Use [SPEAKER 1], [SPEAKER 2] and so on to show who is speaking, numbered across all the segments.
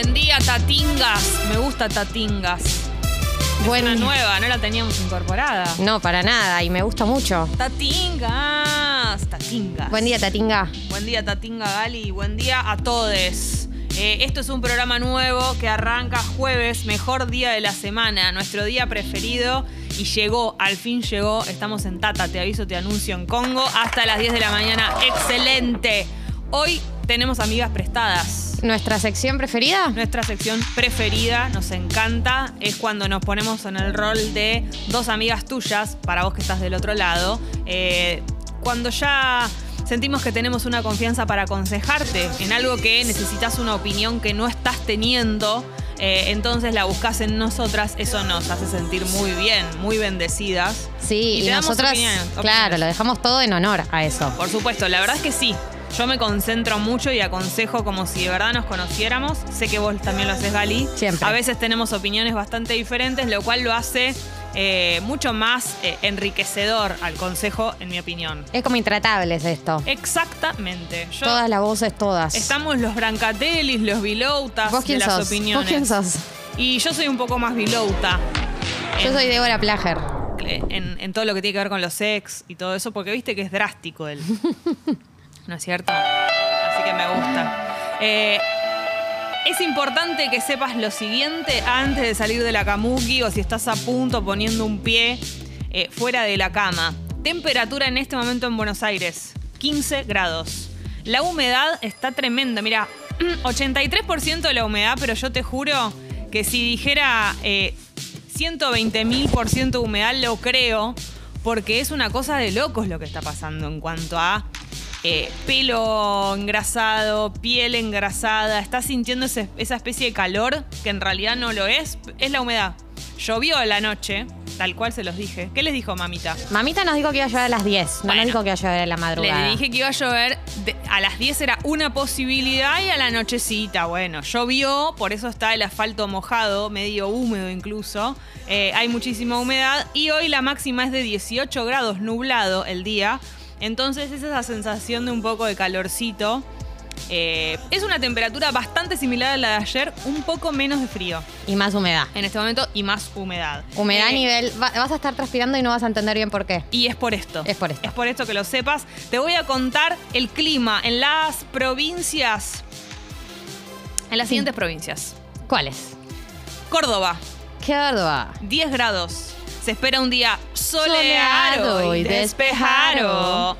[SPEAKER 1] Buen día, Tatingas. Me gusta Tatingas. Es
[SPEAKER 2] Buen-
[SPEAKER 1] una nueva, no la teníamos incorporada.
[SPEAKER 2] No, para nada, y me gusta mucho.
[SPEAKER 1] Tatingas. Tatingas.
[SPEAKER 2] Buen día, Tatinga.
[SPEAKER 1] Buen día, Tatinga Gali. Buen día a todos. Eh, esto es un programa nuevo que arranca jueves, mejor día de la semana, nuestro día preferido. Y llegó, al fin llegó. Estamos en Tata, te aviso, te anuncio en Congo. Hasta las 10 de la mañana. ¡Excelente! Hoy tenemos amigas prestadas.
[SPEAKER 2] ¿Nuestra sección preferida?
[SPEAKER 1] Nuestra sección preferida, nos encanta, es cuando nos ponemos en el rol de dos amigas tuyas, para vos que estás del otro lado, eh, cuando ya sentimos que tenemos una confianza para aconsejarte en algo que necesitas una opinión que no estás teniendo, eh, entonces la buscas en nosotras, eso nos hace sentir muy bien, muy bendecidas.
[SPEAKER 2] Sí,
[SPEAKER 1] Y
[SPEAKER 2] y, nosotras,
[SPEAKER 1] opiniones,
[SPEAKER 2] claro, lo dejamos todo en honor a eso.
[SPEAKER 1] Por supuesto, la verdad es que sí. Yo me concentro mucho y aconsejo como si de verdad nos conociéramos. Sé que vos también lo haces, Gali.
[SPEAKER 2] Siempre.
[SPEAKER 1] A veces tenemos opiniones bastante diferentes, lo cual lo hace eh, mucho más eh, enriquecedor al consejo, en mi opinión.
[SPEAKER 2] Es como intratables esto.
[SPEAKER 1] Exactamente. Yo-
[SPEAKER 2] Todas las voces, todas.
[SPEAKER 1] Estamos los Brancatellis, los Viloutas
[SPEAKER 2] ¿Vos quién
[SPEAKER 1] de las
[SPEAKER 2] sos?
[SPEAKER 1] opiniones.
[SPEAKER 2] ¿Vos quién sos?
[SPEAKER 1] Y yo soy un poco más Vilouta.
[SPEAKER 2] Yo soy Débora Plager.
[SPEAKER 1] en, en todo lo que tiene que ver con los sex y todo eso, porque viste que es drástico él. ¿No es cierto? Así que me gusta. Eh, es importante que sepas lo siguiente antes de salir de la kamuki o si estás a punto poniendo un pie eh, fuera de la cama. Temperatura en este momento en Buenos Aires, 15 grados. La humedad está tremenda. Mira, 83% de la humedad, pero yo te juro que si dijera eh, 120 mil por ciento de humedad, lo creo, porque es una cosa de locos lo que está pasando en cuanto a eh, pelo engrasado, piel engrasada. Estás sintiendo ese- esa especie de calor que en realidad no lo es, es la humedad. Llovió la noche, tal cual se los dije. ¿Qué les dijo mamita?
[SPEAKER 2] Mamita nos dijo que iba a llover a las 10. No
[SPEAKER 1] Bueno.
[SPEAKER 2] nos dijo que iba a llover a la madrugada.
[SPEAKER 1] Le dije que iba a llover, de- a las 10 era una posibilidad y a la nochecita, bueno, llovió, por eso está el asfalto mojado, medio húmedo incluso, Eh, hay muchísima humedad y hoy la máxima es de 18 grados, nublado el día, entonces es esa sensación de un poco de calorcito. Eh, es una temperatura bastante similar a la de ayer, un poco menos de frío
[SPEAKER 2] Y más humedad.
[SPEAKER 1] en este momento y más humedad.
[SPEAKER 2] Humedad a
[SPEAKER 1] Eh,
[SPEAKER 2] nivel. va- vas a estar transpirando y no vas a entender bien por qué.
[SPEAKER 1] y es por esto.
[SPEAKER 2] Es por esto.
[SPEAKER 1] Es por esto que lo sepas. Te voy a contar el clima en las provincias. En las siguientes provincias.
[SPEAKER 2] ¿Cuáles?
[SPEAKER 1] Córdoba,
[SPEAKER 2] Córdoba.
[SPEAKER 1] 10 grados. Se espera un día soleado, y despejado.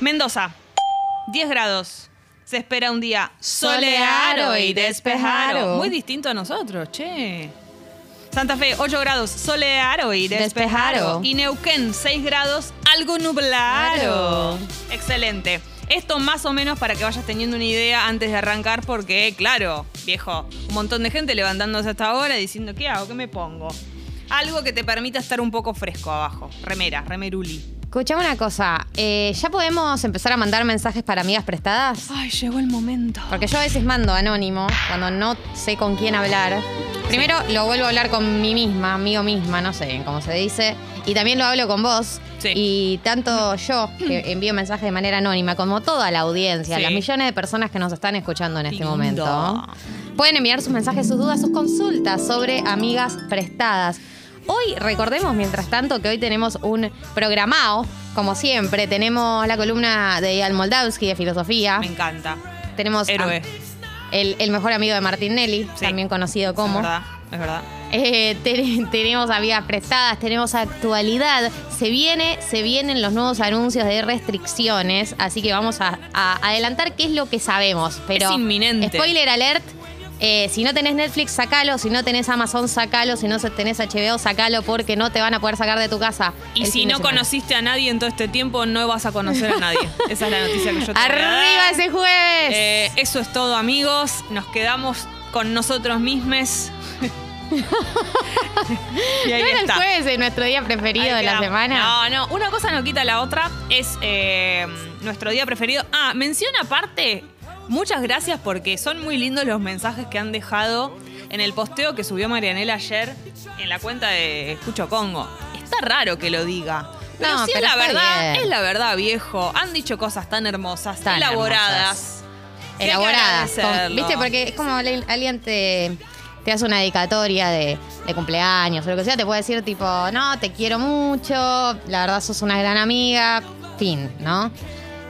[SPEAKER 1] Mendoza, 10 grados. Se espera un día soleado y despejado. Muy distinto a nosotros, che. Santa Fe, 8 grados, soleado y despejado.
[SPEAKER 2] Despejado.
[SPEAKER 1] Y Neuquén, 6 grados, algo nublado.
[SPEAKER 2] Claro.
[SPEAKER 1] Excelente. Esto más o menos para que vayas teniendo una idea antes de arrancar, porque, claro, viejo, un montón de gente levantándose hasta ahora diciendo, ¿qué hago? ¿Qué me pongo? Algo que te permita estar un poco fresco abajo. Remera, remeruli.
[SPEAKER 2] Escuchame una cosa. eh, ¿Ya podemos empezar a mandar mensajes para amigas prestadas?
[SPEAKER 1] Ay, llegó el momento.
[SPEAKER 2] Porque yo a veces mando anónimo cuando no sé con quién hablar. Primero lo vuelvo a hablar con mí misma, amigo misma, no sé cómo se dice. Y también lo hablo con vos.
[SPEAKER 1] Sí.
[SPEAKER 2] Y tanto yo, que envío mensajes de manera anónima, como toda la audiencia,
[SPEAKER 1] Sí.
[SPEAKER 2] las millones de personas que nos están escuchando en este
[SPEAKER 1] Lindo.
[SPEAKER 2] momento, pueden enviar sus mensajes, sus dudas, sus consultas sobre amigas prestadas. Hoy recordemos, mientras tanto, que hoy tenemos un programado, como siempre. Tenemos la columna de Ian Moldavsky de filosofía.
[SPEAKER 1] Me encanta.
[SPEAKER 2] Tenemos a-
[SPEAKER 1] Héroe.
[SPEAKER 2] el, el mejor amigo de Martín Nelly,
[SPEAKER 1] Sí.
[SPEAKER 2] también conocido
[SPEAKER 1] Es
[SPEAKER 2] como.
[SPEAKER 1] verdad, es verdad.
[SPEAKER 2] Eh, te- tenemos amigas prestadas, tenemos actualidad. Se viene, se vienen los nuevos anuncios de restricciones, así que vamos a, a adelantar qué es lo que sabemos. Pero
[SPEAKER 1] Es inminente.
[SPEAKER 2] Spoiler alert. Eh, si no tenés Netflix, sacalo. Si no tenés Amazon, sacalo. Si no tenés HBO, sacalo porque no te van a poder sacar de tu casa.
[SPEAKER 1] Y si no conociste a nadie en todo este tiempo, no vas a conocer a nadie. Esa es la noticia que yo te
[SPEAKER 2] ¡Arriba ese jueves!
[SPEAKER 1] Eh, eso es todo, amigos. Nos quedamos con nosotros mismos. y ahí
[SPEAKER 2] ¿No era el jueves de nuestro día preferido de la semana?
[SPEAKER 1] No, no, una cosa no quita la otra. Es eh, nuestro día preferido. Ah, mención aparte, muchas gracias porque son muy lindos los mensajes que han dejado en el posteo que subió Marianela ayer en la cuenta de Escucho Congo. Está raro que lo diga. Pero
[SPEAKER 2] No,
[SPEAKER 1] sí
[SPEAKER 2] pero
[SPEAKER 1] es la verdad,
[SPEAKER 2] bien.
[SPEAKER 1] es la verdad, viejo. Han dicho cosas tan hermosas,
[SPEAKER 2] Tan
[SPEAKER 1] elaboradas.
[SPEAKER 2] hermosas.
[SPEAKER 1] que
[SPEAKER 2] elaborada.
[SPEAKER 1] agradecerlo.
[SPEAKER 2] Con- ¿Viste? Porque es como alguien te, te hace una dedicatoria de, de cumpleaños o lo que sea, te puede decir tipo, no, te quiero mucho, la verdad sos una gran amiga, fin, ¿no?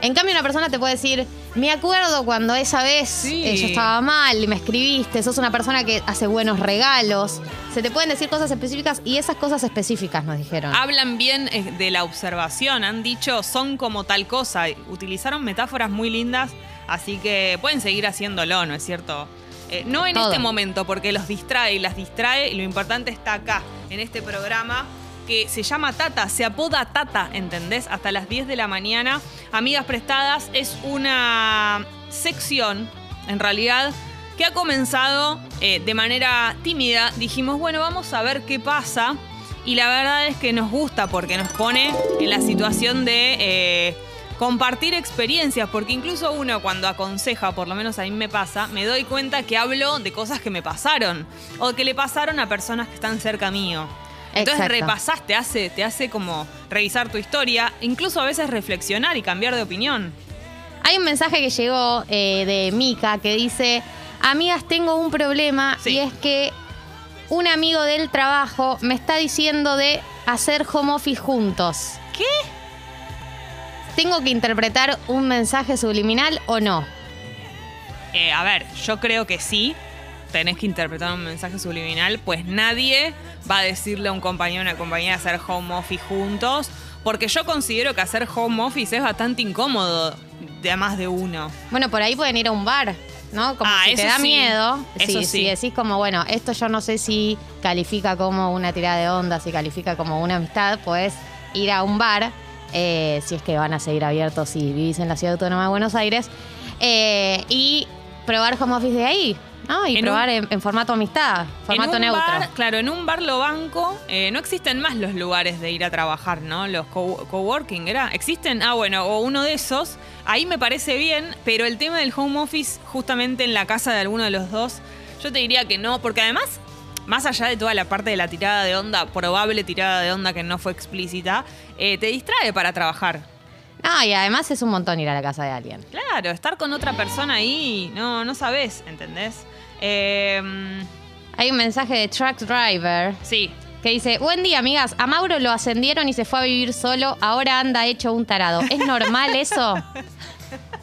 [SPEAKER 2] En cambio, una persona te puede decir, me acuerdo cuando esa vez
[SPEAKER 1] Sí.
[SPEAKER 2] eh, yo estaba mal y me escribiste, sos una persona que hace buenos regalos. Se te pueden decir cosas específicas y esas cosas específicas nos dijeron.
[SPEAKER 1] Hablan bien eh, de la observación, han dicho son como tal cosa. Utilizaron metáforas muy lindas, así que pueden seguir haciéndolo, ¿no es cierto? Eh, no en
[SPEAKER 2] Todo.
[SPEAKER 1] este momento, porque los distrae y las distrae, y lo importante está acá, en este programa que se llama Tata, se apoda Tata, ¿entendés? Hasta las 10 de la mañana. Amigas Prestadas es una sección, en realidad, que ha comenzado eh, de manera tímida. Dijimos, bueno, vamos a ver qué pasa. Y la verdad es que nos gusta porque nos pone en la situación de eh, compartir experiencias, porque incluso uno cuando aconseja, por lo menos a mí me pasa, me doy cuenta que hablo de cosas que me pasaron o que le pasaron a personas que están cerca mío. Entonces
[SPEAKER 2] Exacto.
[SPEAKER 1] repasás, te hace, te hace como revisar tu historia, incluso a veces reflexionar y cambiar de opinión.
[SPEAKER 2] Hay un mensaje que llegó eh, de Mika que dice, amigas, tengo un problema
[SPEAKER 1] Sí.
[SPEAKER 2] y es que un amigo del trabajo me está diciendo de hacer home office juntos.
[SPEAKER 1] ¿Qué?
[SPEAKER 2] ¿Tengo que interpretar un mensaje subliminal o no?
[SPEAKER 1] Eh, a ver, yo creo que sí. Tenés que interpretar un mensaje subliminal, pues nadie va a decirle a un compañero o una compañera hacer home office juntos, porque yo considero que hacer home office es bastante incómodo de a más de uno.
[SPEAKER 2] Bueno, por ahí pueden ir a un bar, ¿no? Como
[SPEAKER 1] Ah,
[SPEAKER 2] si te da
[SPEAKER 1] sí.
[SPEAKER 2] miedo. Si,
[SPEAKER 1] sí.
[SPEAKER 2] si decís como, bueno, esto yo no sé si califica como una tirada de onda, si califica como una amistad, puedes ir a un bar, eh, si es que van a seguir abiertos si vivís en la Ciudad Autónoma de Buenos Aires, eh, y probar home office de ahí, ¿no? Y
[SPEAKER 1] En
[SPEAKER 2] probar
[SPEAKER 1] un-
[SPEAKER 2] en, en formato amistad, formato
[SPEAKER 1] en un
[SPEAKER 2] neutro.
[SPEAKER 1] bar, claro, en un bar lo banco. eh, no existen más los lugares de ir a trabajar, ¿no? Los co- coworking, ¿era? ¿Existen? Ah, bueno, o uno de esos. Ahí me parece bien, pero el tema del home office, justamente en la casa de alguno de los dos, yo te diría que no, porque además, más allá de toda la parte de la tirada de onda, probable tirada de onda que no fue explícita, eh, te distrae para trabajar.
[SPEAKER 2] Ah, y además es un montón ir a la casa de alguien.
[SPEAKER 1] Claro, estar con otra persona ahí, no, no sabes, ¿entendés? Eh,
[SPEAKER 2] Hay un mensaje de Truck Driver
[SPEAKER 1] sí,
[SPEAKER 2] que dice, buen día amigas, a Mauro lo ascendieron y se fue a vivir solo, ahora anda hecho un tarado. ¿Es normal eso?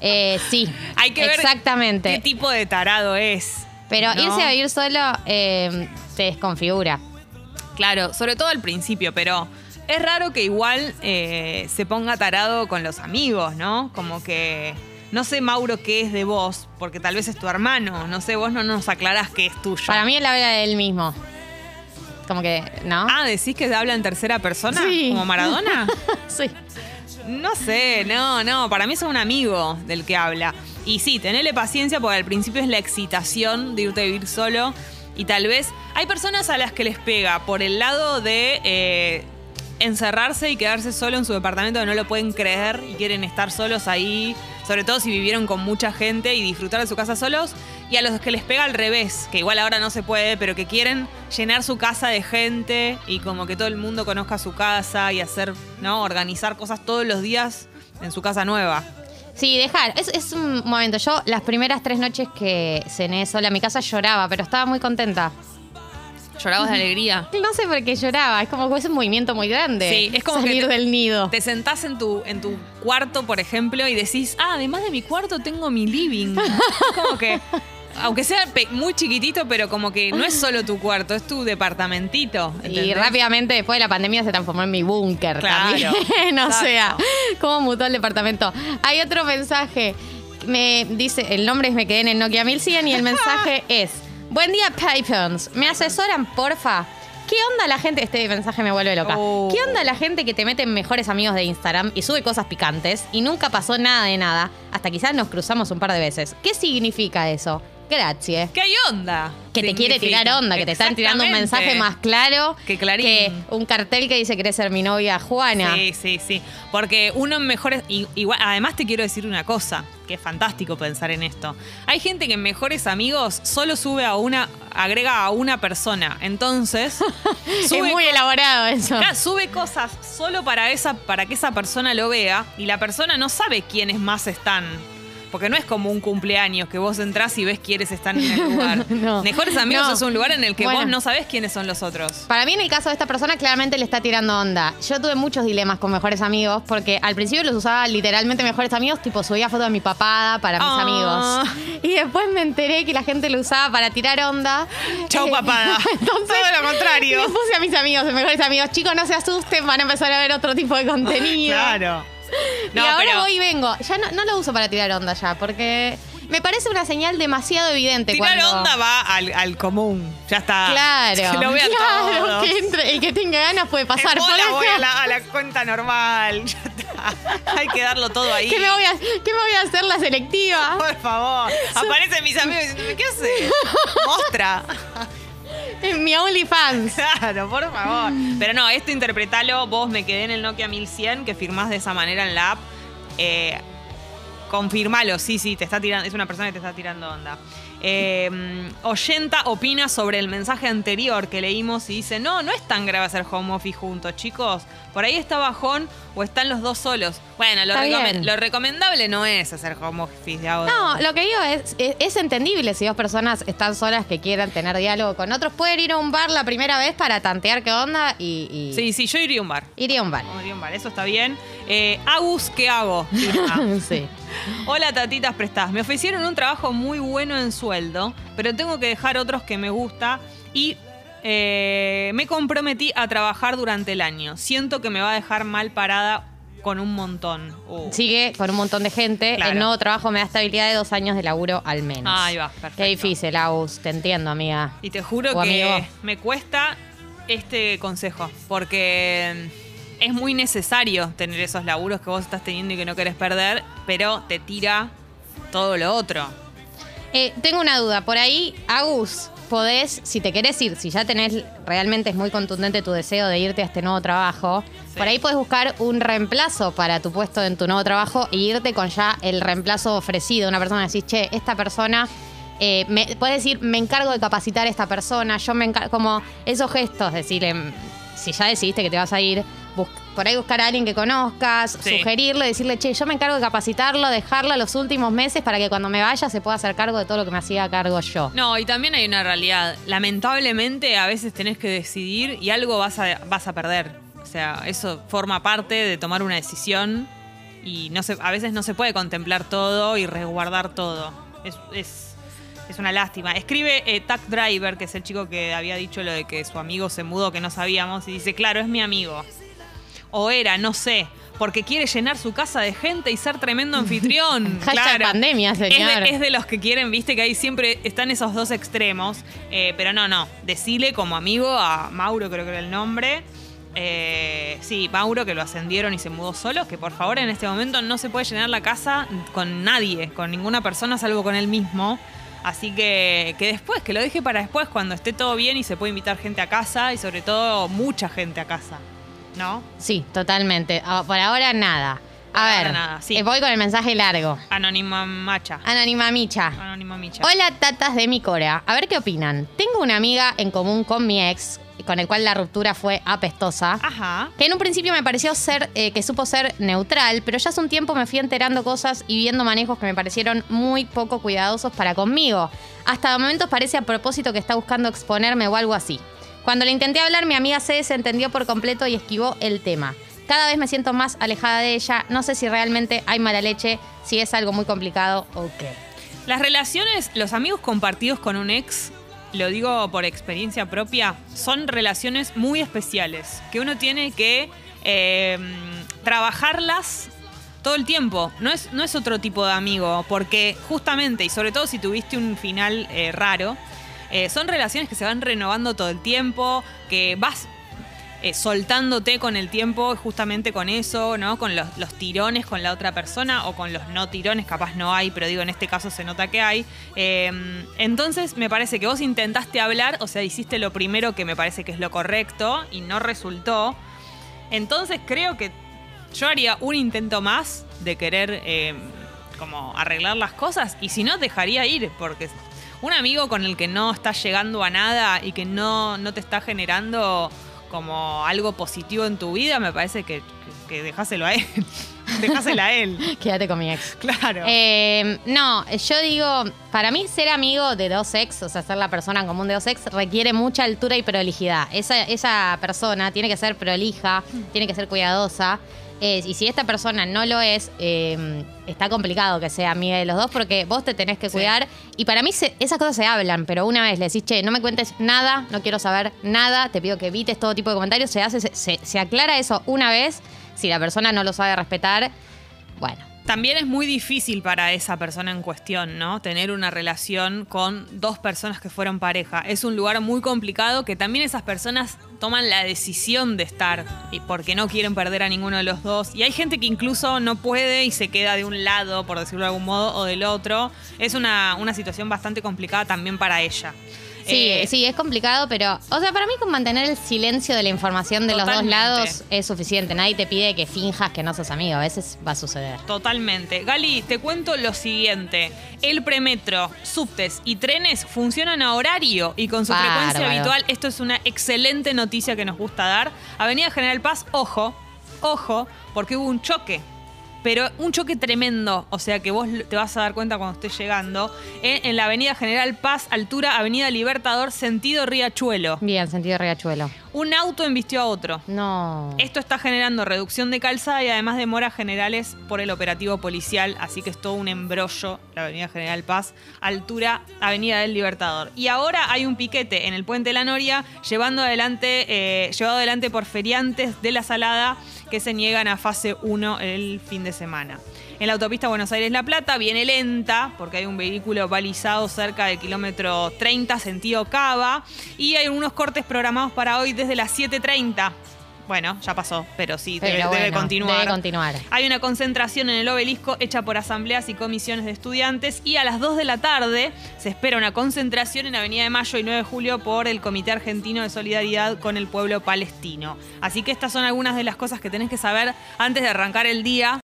[SPEAKER 2] Eh, sí,
[SPEAKER 1] hay que ver
[SPEAKER 2] exactamente.
[SPEAKER 1] qué tipo de tarado es.
[SPEAKER 2] Pero
[SPEAKER 1] ¿no?
[SPEAKER 2] irse a vivir solo eh, te desconfigura.
[SPEAKER 1] Claro, sobre todo al principio, pero es raro que igual eh, se ponga tarado con los amigos, ¿no? Como que no sé, Mauro, qué es de vos, porque tal vez es tu hermano, no sé, vos no nos aclarás qué es tuyo.
[SPEAKER 2] Para mí él habla de él mismo. Como que, ¿no?
[SPEAKER 1] Ah, ¿decís que habla en tercera persona?
[SPEAKER 2] Sí.
[SPEAKER 1] ¿Como Maradona?
[SPEAKER 2] sí.
[SPEAKER 1] No sé, no, no, para mí es un amigo del que habla. Y sí, tenele paciencia porque al principio es la excitación de irte a vivir solo y tal vez hay personas a las que les pega por el lado de eh, encerrarse y quedarse solo en su departamento que no lo pueden creer y quieren estar solos ahí, sobre todo si vivieron con mucha gente y disfrutar de su casa solos. Y a los que les pega al revés, que igual ahora no se puede, pero que quieren llenar su casa de gente y como que todo el mundo conozca su casa y hacer, ¿no? Organizar cosas todos los días en su casa nueva.
[SPEAKER 2] Sí, dejar. Es, es un momento. Yo las primeras tres noches que cené sola en mi casa lloraba, pero estaba muy contenta.
[SPEAKER 1] Llorabas de alegría.
[SPEAKER 2] No sé por qué lloraba. Es como que es un movimiento muy grande.
[SPEAKER 1] Sí, es como
[SPEAKER 2] salir
[SPEAKER 1] que te-
[SPEAKER 2] del nido.
[SPEAKER 1] Te sentás en tu, en tu cuarto, por ejemplo, y decís, ah, además de mi cuarto tengo mi living. Es como que, aunque sea muy chiquitito, pero como que no es solo tu cuarto, es tu departamentito.
[SPEAKER 2] Y rápidamente después de la pandemia se transformó en mi búnker
[SPEAKER 1] Claro,
[SPEAKER 2] también. o sea, cómo mutó el departamento. Hay otro mensaje. Me dice, el nombre es Me quedé en el Nokia 1100 y el mensaje es: Buen día, Pipons. ¿Me asesoran, porfa? ¿Qué onda la gente? Este mensaje me vuelve loca.
[SPEAKER 1] Oh.
[SPEAKER 2] ¿Qué onda la gente que te mete en mejores amigos de Instagram y sube cosas picantes y nunca pasó nada de nada? Hasta quizás nos cruzamos un par de veces. ¿Qué significa eso? Gracias.
[SPEAKER 1] ¿Qué hay onda?
[SPEAKER 2] Que te quiere tirar onda, que te están tirando un mensaje más claro
[SPEAKER 1] Que Clarín.
[SPEAKER 2] que un cartel que dice querés ser mi novia Juana.
[SPEAKER 1] Sí, sí, sí. Porque uno en mejores. Igual, además te quiero decir una cosa, que es fantástico pensar en esto. Hay gente que en mejores amigos solo sube a una. agrega a una persona. Entonces.
[SPEAKER 2] es
[SPEAKER 1] sube
[SPEAKER 2] muy elaborado eso.
[SPEAKER 1] Claro, sube cosas solo para esa, para que esa persona lo vea y la persona no sabe quiénes más están. Porque no es como un cumpleaños que vos entrás y ves quiénes están en el lugar.
[SPEAKER 2] No.
[SPEAKER 1] Mejores amigos
[SPEAKER 2] No.
[SPEAKER 1] es un lugar en el que
[SPEAKER 2] Bueno.
[SPEAKER 1] vos no sabés quiénes son los otros.
[SPEAKER 2] Para mí, en el caso de esta persona, claramente le está tirando onda. Yo tuve muchos dilemas con mejores amigos porque al principio los usaba literalmente mejores amigos, tipo subía fotos de mi papada para mis
[SPEAKER 1] Ah.
[SPEAKER 2] amigos. Y después me enteré que la gente lo usaba para tirar onda.
[SPEAKER 1] Chau,
[SPEAKER 2] Eh,
[SPEAKER 1] papada.
[SPEAKER 2] Entonces,
[SPEAKER 1] Todo lo contrario.
[SPEAKER 2] Le puse a mis amigos, mejores amigos, chicos, no se asusten, van a empezar a ver otro tipo de contenido.
[SPEAKER 1] Claro.
[SPEAKER 2] y ahora voy y vengo. Ya no, no lo uso para tirar onda ya, porque me parece una señal demasiado evidente.
[SPEAKER 1] Tirar
[SPEAKER 2] cuando...
[SPEAKER 1] onda va al, al común. Ya está.
[SPEAKER 2] Claro,
[SPEAKER 1] Lo voy a
[SPEAKER 2] claro,
[SPEAKER 1] todos.
[SPEAKER 2] que entre- el que tenga ganas puede pasar
[SPEAKER 1] bola voy a la, a la cuenta normal. Ya está. Hay que darlo todo ahí.
[SPEAKER 2] ¿Qué me, voy a, ¿Qué me voy a hacer la selectiva?
[SPEAKER 1] Por favor. Aparecen mis amigos diciendo, ¿qué haces? Mostra.
[SPEAKER 2] En mi OnlyFans.
[SPEAKER 1] Claro, por favor. Pero no, esto interpretalo. Vos me quedé en el Nokia 1100 que firmás de esa manera en la app. Eh, confirmalo, sí, sí, te está tirando, es una persona que te está tirando onda. Eh, oyenta opina sobre el mensaje anterior que leímos y dice, no, no es tan grave hacer home office juntos, chicos. Por ahí está bajón o están los dos solos. Bueno, lo, recomendable no es hacer home office de ahora.
[SPEAKER 2] No, lo que digo es, es, es entendible si dos personas están solas que quieran tener diálogo con otros. Pueden ir a un bar la primera vez para tantear qué onda y, y
[SPEAKER 1] Sí, sí, yo iría a un bar.
[SPEAKER 2] iría a un bar.
[SPEAKER 1] Iría a un bar, eso está bien. Eh, Agus, ¿qué hago?
[SPEAKER 2] Sí.
[SPEAKER 1] Hola tatitas prestadas. Me ofrecieron un trabajo muy bueno en sueldo, pero tengo que dejar otros que me gusta y eh, me comprometí a trabajar durante el año. Siento que me va a dejar mal parada con un montón. Uh.
[SPEAKER 2] Sigue con un montón de gente.
[SPEAKER 1] Claro.
[SPEAKER 2] El nuevo trabajo me da estabilidad de dos años de laburo al menos.
[SPEAKER 1] Ahí va, perfecto.
[SPEAKER 2] Qué difícil, Agus. Te entiendo, amiga.
[SPEAKER 1] Y te juro
[SPEAKER 2] O
[SPEAKER 1] que
[SPEAKER 2] amigo.
[SPEAKER 1] me cuesta este consejo, porque es muy necesario tener esos laburos que vos estás teniendo y que no querés perder, pero te tira todo lo otro.
[SPEAKER 2] Eh, tengo una duda. Por ahí, Agus, podés, si te querés ir, si ya tenés, realmente es muy contundente tu deseo de irte a este nuevo trabajo,
[SPEAKER 1] Sí.
[SPEAKER 2] por ahí podés buscar un reemplazo para tu puesto en tu nuevo trabajo y irte con ya el reemplazo ofrecido. Una persona decís, che, esta persona. Eh, me, puedes decir, me encargo de capacitar a esta persona, yo me encargo, como esos gestos, decirle, mm, si ya decidiste que te vas a ir, por ahí buscar a alguien que conozcas,
[SPEAKER 1] Sí.
[SPEAKER 2] sugerirle, decirle, che, yo me encargo de capacitarlo, dejarlo los últimos meses para que cuando me vaya se pueda hacer cargo de todo lo que me hacía cargo yo.
[SPEAKER 1] No, y también hay una realidad. Lamentablemente a veces tenés que decidir y algo vas a, vas a perder. O sea, eso forma parte de tomar una decisión y no se, a veces no se puede contemplar todo y resguardar todo. Es, es, es una lástima. Escribe eh, Tac Driver, que es el chico que había dicho lo de que su amigo se mudó, que no sabíamos, y dice, claro, es mi amigo. O era, no sé, porque quiere llenar su casa de gente y ser tremendo anfitrión. Claro.
[SPEAKER 2] pandemia,
[SPEAKER 1] Es de-
[SPEAKER 2] señor.
[SPEAKER 1] Es de, los que quieren, viste, que ahí siempre están esos dos extremos. Eh, pero no, no. Decile como amigo a Mauro, creo que era el nombre. Eh, sí, Mauro, que lo ascendieron y se mudó solo, que por favor en este momento no se puede llenar la casa con nadie, con ninguna persona, salvo con él mismo. Así que, que después, que lo deje para después, cuando esté todo bien y se puede invitar gente a casa y sobre todo mucha gente a casa. ¿No?
[SPEAKER 2] Sí, totalmente. Ah, Por ahora nada.
[SPEAKER 1] Por
[SPEAKER 2] A
[SPEAKER 1] ahora
[SPEAKER 2] ver,
[SPEAKER 1] nada, sí.
[SPEAKER 2] eh, voy con el mensaje largo.
[SPEAKER 1] Anónima Macha.
[SPEAKER 2] Anónima Micha.
[SPEAKER 1] Anónima Micha.
[SPEAKER 2] Hola, tatas de mi cora. A ver qué opinan. Tengo una amiga en común con mi ex, con el cual la ruptura fue apestosa.
[SPEAKER 1] Ajá.
[SPEAKER 2] Que en un principio me pareció ser, eh, que supo ser neutral, pero ya hace un tiempo me fui enterando cosas y viendo manejos que me parecieron muy poco cuidadosos para conmigo. Hasta momentos parece a propósito que está buscando exponerme o algo así. Cuando le intenté hablar, mi amiga se desentendió por completo y esquivó el tema. Cada vez me siento más alejada de ella. No sé si realmente hay mala leche, si es algo muy complicado o qué.
[SPEAKER 1] Las relaciones, los amigos compartidos con un ex, lo digo por experiencia propia, son relaciones muy especiales que uno tiene que eh, trabajarlas todo el tiempo. No es, no es otro tipo de amigo, porque justamente, y sobre todo si tuviste un final eh, raro, eh, son relaciones que se van renovando todo el tiempo, que vas eh, soltándote con el tiempo, justamente con eso, ¿no? Con los, tirones con la otra persona o con los no tirones, capaz no hay, pero digo, en este caso se nota que hay. Eh, entonces, me parece que vos intentaste hablar, o sea, hiciste lo primero que me parece que es lo correcto y no resultó. Entonces, creo que yo haría un intento más de querer eh, como arreglar las cosas y si no, dejaría ir, porque un amigo con el que no estás llegando a nada y que no, no te está generando como algo positivo en tu vida, me parece que, que, que dejáselo a él. dejásela a él.
[SPEAKER 2] Quédate con mi ex.
[SPEAKER 1] Claro.
[SPEAKER 2] Eh, no, yo digo, para mí ser amigo de dos ex, o sea, ser la persona común de dos ex, requiere mucha altura y prolijidad. Esa, esa persona tiene que ser prolija, tiene que ser cuidadosa. Y si esta persona no lo es, eh, está complicado que sea amiga de los dos porque vos te tenés que
[SPEAKER 1] Sí.
[SPEAKER 2] cuidar. Y para mí se- esas cosas se hablan, pero una vez le decís, che, no me cuentes nada, no quiero saber nada, te pido que evites todo tipo de comentarios, se hace, se, se- se aclara eso una vez. Si la persona no lo sabe respetar, bueno.
[SPEAKER 1] También es muy difícil para esa persona en cuestión, ¿no? Tener una relación con dos personas que fueron pareja. Es un lugar muy complicado que también esas personas toman la decisión de estar porque no quieren perder a ninguno de los dos. Y hay gente que incluso no puede y se queda de un lado, por decirlo de algún modo, o del otro. Es una, una situación bastante complicada también para ella.
[SPEAKER 2] Sí,
[SPEAKER 1] Eh,
[SPEAKER 2] sí, es complicado, pero, o sea, para mí con mantener el silencio de la información de los dos lados es suficiente. Nadie te pide que finjas que no sos amigo, a veces va a suceder.
[SPEAKER 1] Totalmente. Gali, te cuento lo siguiente. El premetro, subtes y trenes funcionan a horario y con su frecuencia habitual. Esto es una excelente noticia que nos gusta dar. Avenida General Paz, ojo, ojo, porque hubo un choque. Pero un choque tremendo, o sea que vos te vas a dar cuenta cuando estés llegando, en la Avenida General Paz, altura Avenida Libertador, sentido Riachuelo.
[SPEAKER 2] Bien, sentido riachuelo.
[SPEAKER 1] Un auto embistió a otro.
[SPEAKER 2] No.
[SPEAKER 1] Esto está generando reducción de calzada y además demoras generales por el operativo policial, así que es todo un embrollo la Avenida General Paz, altura Avenida del Libertador. Y ahora hay un piquete en el Puente de la Noria llevando adelante, eh, llevado adelante por feriantes de la Salada que se niegan a fase 1 el fin de semana. En la autopista Buenos Aires-La Plata viene lenta porque hay un vehículo balizado cerca del kilómetro 30 sentido Cava y hay unos cortes programados para hoy desde las 7.30. Bueno, ya pasó, pero sí,
[SPEAKER 2] Pero
[SPEAKER 1] debe, debe continuar.
[SPEAKER 2] debe continuar.
[SPEAKER 1] Hay una concentración en el obelisco hecha por asambleas y comisiones de estudiantes y a las 2 de la tarde se espera una concentración en Avenida de Mayo y 9 de Julio por el Comité Argentino de Solidaridad con el Pueblo Palestino. Así que estas son algunas de las cosas que tenés que saber antes de arrancar el día